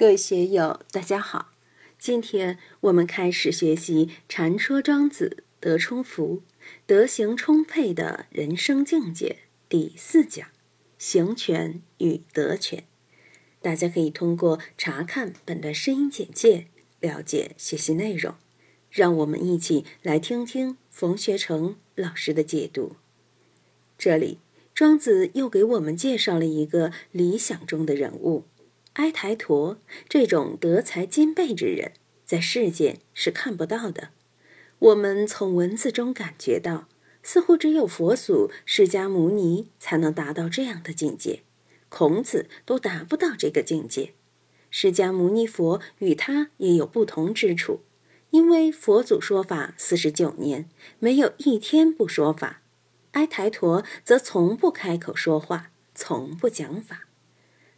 各位学友，大家好。今天我们开始学习《禅说庄子德充福，德行充沛的人生境界》第四讲“行权与德权”。大家可以通过查看本段声音简介了解学习内容。让我们一起来听听冯学成老师的解读。这里，庄子又给我们介绍了一个理想中的人物。埃台陀这种德才兼备之人，在世间是看不到的。我们从文字中感觉到，似乎只有佛祖释迦牟尼才能达到这样的境界，孔子都达不到这个境界。释迦牟尼佛与他也有不同之处，因为佛祖说法四十九年，没有一天不说法；埃台陀则从不开口说话，从不讲法。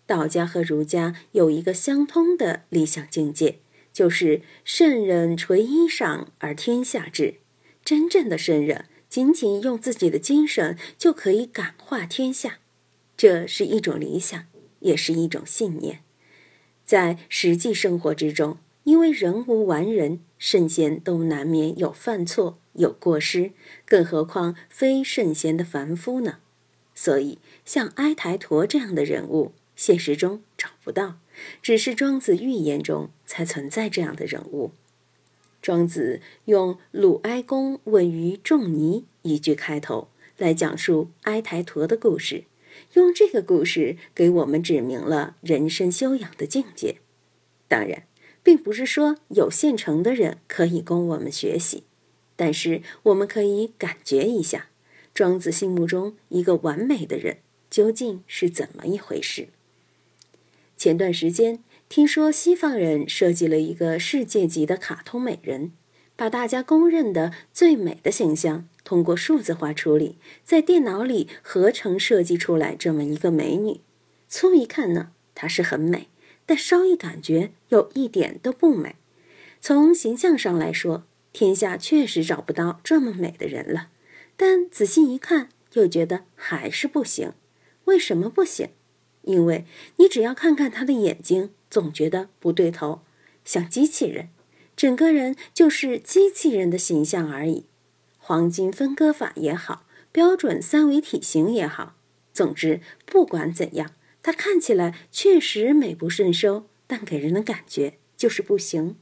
道家和儒家有一个相通的理想境界，就是圣人垂衣裳而天下治。真正的圣人，仅仅用自己的精神就可以感化天下。这是一种理想，也是一种信念。在实际生活之中，因为人无完人，圣贤都难免有犯错、有过失，更何况非圣贤的凡夫呢？所以，像埃台陀这样的人物。现实中找不到，只是庄子寓言中才存在这样的人物。庄子用“鲁哀公问于仲尼”一句开头来讲述哀台陀的故事，用这个故事给我们指明了人生修养的境界。当然，并不是说有现成的人可以供我们学习，但是我们可以感觉一下，庄子心目中一个完美的人究竟是怎么一回事。前段时间听说西方人设计了一个世界级的卡通美人，把大家公认的最美的形象通过数字化处理，在电脑里合成设计出来这么一个美女。粗一看呢，她是很美，但稍一感觉又一点都不美。从形象上来说，天下确实找不到这么美的人了。但仔细一看，又觉得还是不行。为什么不行？因为你只要看看他的眼睛，总觉得不对头，像机器人，整个人就是机器人的形象而已。黄金分割法也好，标准三维体型也好，总之不管怎样，他看起来确实美不胜收，但给人的感觉就是不行。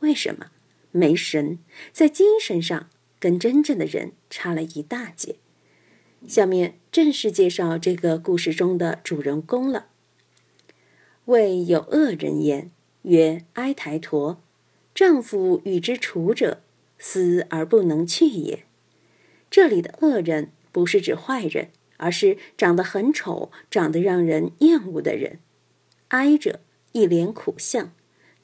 为什么？没神，在精神上跟真正的人差了一大截。下面正式介绍这个故事中的主人公了。谓有恶人言，曰哀台陀，丈夫与之处者，思而不能去也。这里的恶人不是指坏人，而是长得很丑、长得让人厌恶的人。哀者一脸苦相，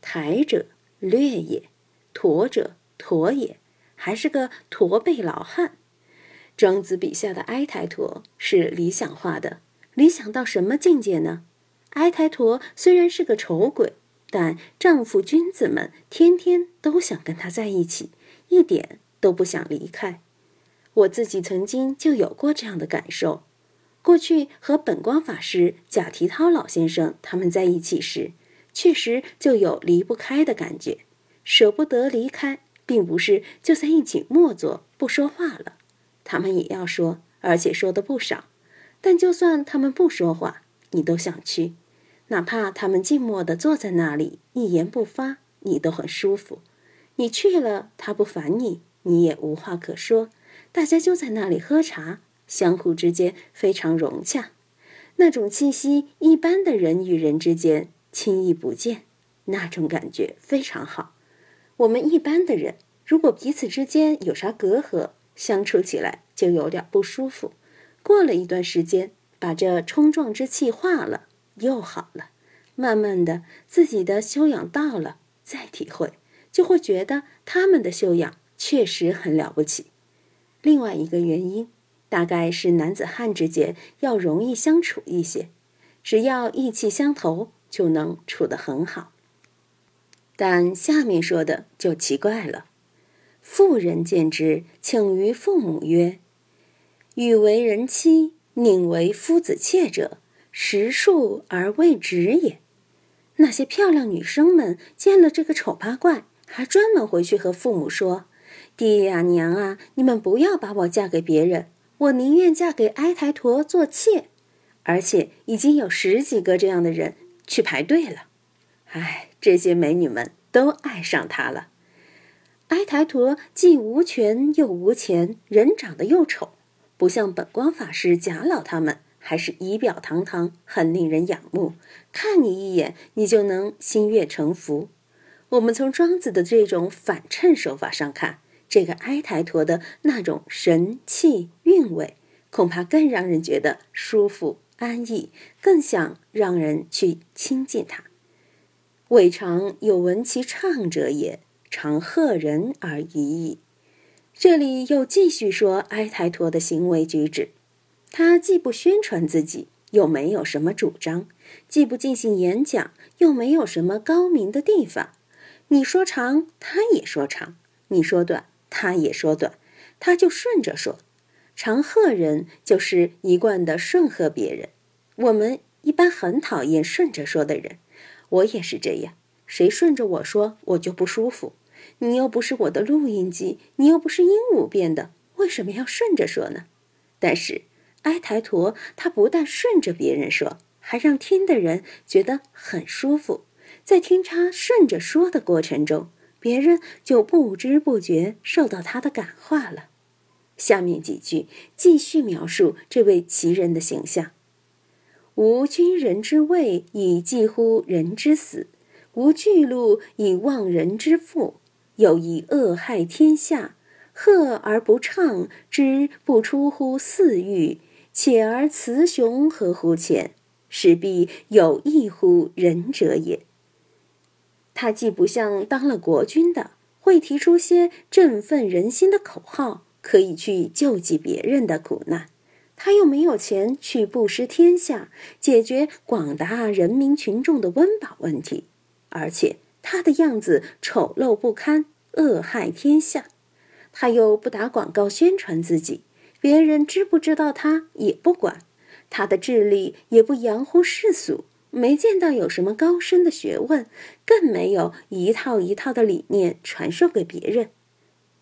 台者略也，驼者驼也，还是个驼背老汉。庄子笔下的哀台陀是理想化的，理想到什么境界呢？哀台陀虽然是个丑鬼，但丈夫君子们天天都想跟他在一起，一点都不想离开。我自己曾经就有过这样的感受。过去和本光法师、贾提涛老先生他们在一起时，确实就有离不开的感觉，舍不得离开，并不是就在一起默坐不说话了。他们也要说，而且说的不少。但就算他们不说话，你都想去；哪怕他们静默的坐在那里，一言不发，你都很舒服。你去了，他不烦你，你也无话可说。大家就在那里喝茶，相互之间非常融洽。那种气息，一般的人与人之间轻易不见。那种感觉非常好。我们一般的人，如果彼此之间有啥隔阂，相处起来就有点不舒服，过了一段时间，把这冲撞之气化了，又好了。慢慢的，自己的修养到了，再体会，就会觉得他们的修养确实很了不起。另外一个原因，大概是男子汉之间要容易相处一些，只要意气相投，就能处得很好。但下面说的就奇怪了。妇人见之，请于父母曰：“欲为人妻，宁为夫子妾者，实数而未止也。”那些漂亮女生们见了这个丑八怪，还专门回去和父母说：“爹呀，娘啊，你们不要把我嫁给别人，我宁愿嫁给埃台陀做妾。”而且已经有十几个这样的人去排队了。哎，这些美女们都爱上他了。埃台陀既无权又无钱，人长得又丑，不像本光法师、贾老他们。还是仪表堂堂，很令人仰慕。看你一眼，你就能心悦诚服。我们从庄子的这种反衬手法上看，这个哀台陀的那种神气韵味，恐怕更让人觉得舒服安逸，更想让人去亲近他。未尝有闻其唱者也，常贺人而已矣。这里又继续说埃台陀的行为举止。他既不宣传自己，又没有什么主张；既不进行演讲，又没有什么高明的地方。你说长，他也说长；你说短，他也说短。他就顺着说。长贺人就是一贯的顺和别人。我们一般很讨厌顺着说的人，我也是这样。谁顺着我说，我就不舒服。你又不是我的录音机，你又不是鹦鹉变的，为什么要顺着说呢？但是。埃台陀，他不但顺着别人说，还让听的人觉得很舒服。在听他顺着说的过程中，别人就不知不觉受到他的感化了。下面几句继续描述这位奇人的形象：无君人之位，以济乎人之死；无巨鹿，以忘人之腹；有以恶害天下，贺而不畅，之不出乎四欲。且而雌雄何乎浅，势必有异乎仁者也。他既不像当了国君的，会提出些振奋人心的口号，可以去救济别人的苦难；他又没有钱去布施天下，解决广大人民群众的温饱问题，而且他的样子丑陋不堪，恶害天下。他又不打广告宣传自己。别人知不知道他也不管，他的智力也不扬乎世俗，没见到有什么高深的学问，更没有一套一套的理念传授给别人。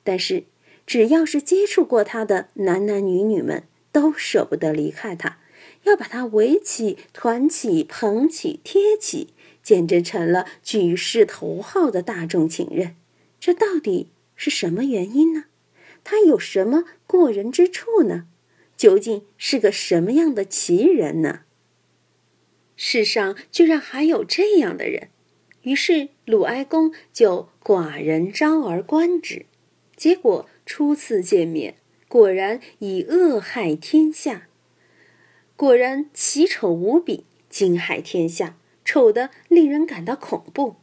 但是，只要是接触过他的男男女女们，都舍不得离开他，要把他围起、团起、捧起、贴起，简直成了举世头号的大众情人。这到底是什么原因呢？他有什么过人之处呢？究竟是个什么样的奇人呢？世上居然还有这样的人，于是鲁哀公就寡人招而观之，结果初次见面，果然以恶害天下，果然奇丑无比，惊骇天下，丑得令人感到恐怖。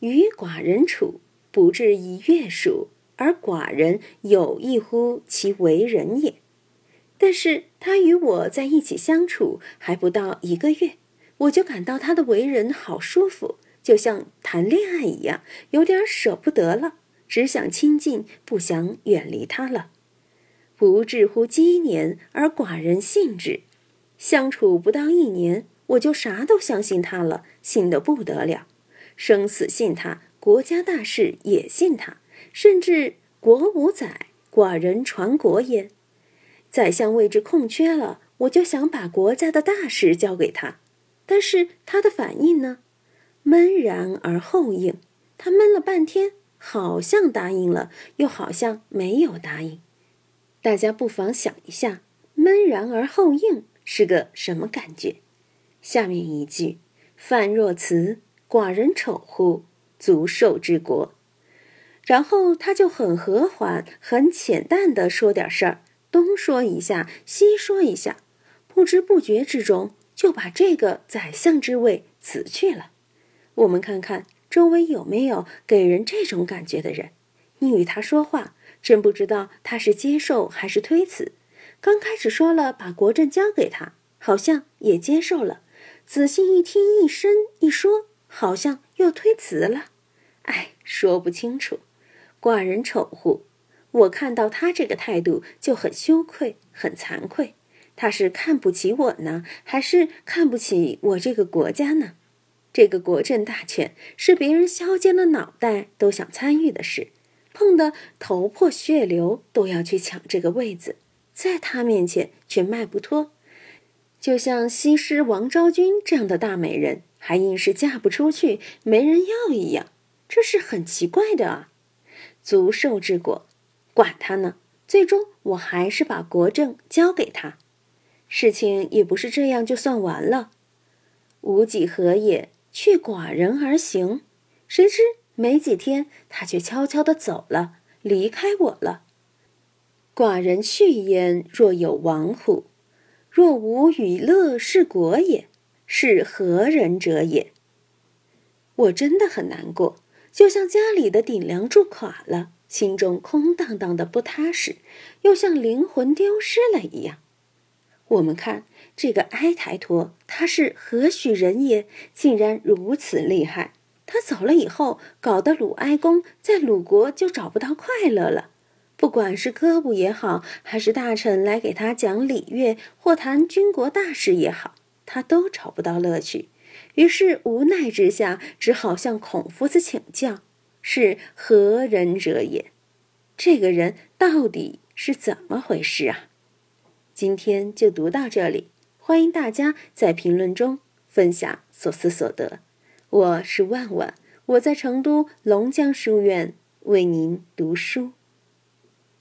与寡人处，不至以月数。而寡人有益乎其为人也，但是他与我在一起相处还不到一个月，我就感到他的为人好舒服，就像谈恋爱一样，有点舍不得了，只想亲近，不想远离他了。不至乎积年而寡人信之，相处不到一年，我就啥都相信他了，信得不得了，生死信他，国家大事也信他。甚至国无宰，寡人传国焉。宰相位置空缺了，我就想把国家的大事交给他。但是他的反应呢？闷然而后应。他闷了半天，好像答应了，又好像没有答应。大家不妨想一下，闷然而后应是个什么感觉？下面一句：“范若辞，寡人丑乎？足受之国。”然后他就很和缓、很浅淡地说点事儿，东说一下，西说一下，不知不觉之中就把这个宰相之位辞去了。我们看看周围有没有给人这种感觉的人。你与他说话，真不知道他是接受还是推辞。刚开始说了把国政交给他，好像也接受了；仔细一听，一声一说，好像又推辞了。哎，说不清楚。寡人丑乎？我看到他这个态度就很羞愧，很惭愧。他是看不起我呢，还是看不起我这个国家呢？这个国政大权是别人削尖了脑袋都想参与的事，碰得头破血流都要去抢这个位子，在他面前却迈不脱。就像西施王昭君这样的大美人，还硬是嫁不出去，没人要一样，这是很奇怪的啊！足受之果，管他呢，最终我还是把国政交给他。事情也不是这样就算完了，吾几何也？去寡人而行，谁知没几天，他却悄悄地走了，离开我了。寡人去焉，若有亡乎？若无与乐是国也，是何人者也？我真的很难过，就像家里的顶梁柱垮了，心中空荡荡的不踏实，又像灵魂丢失了一样。我们看这个哀台陀，他是何许人也？竟然如此厉害！他走了以后，搞得鲁哀公在鲁国就找不到快乐了。不管是歌舞也好，还是大臣来给他讲礼乐或谈军国大事也好，他都找不到乐趣。于是无奈之下，只好向孔夫子请教：是何人者也？这个人到底是怎么回事啊？今天就读到这里，欢迎大家在评论中分享所思所得。我是万万，我在成都龙江书院为您读书。